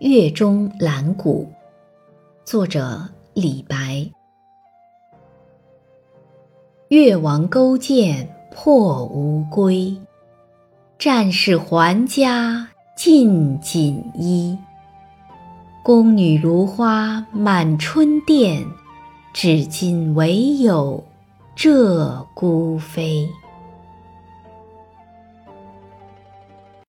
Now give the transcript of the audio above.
月中兰谷，作者李白。越王勾践破吴归，战士还家尽锦衣。宫女如花满春殿，至今唯有鹧鸪飞。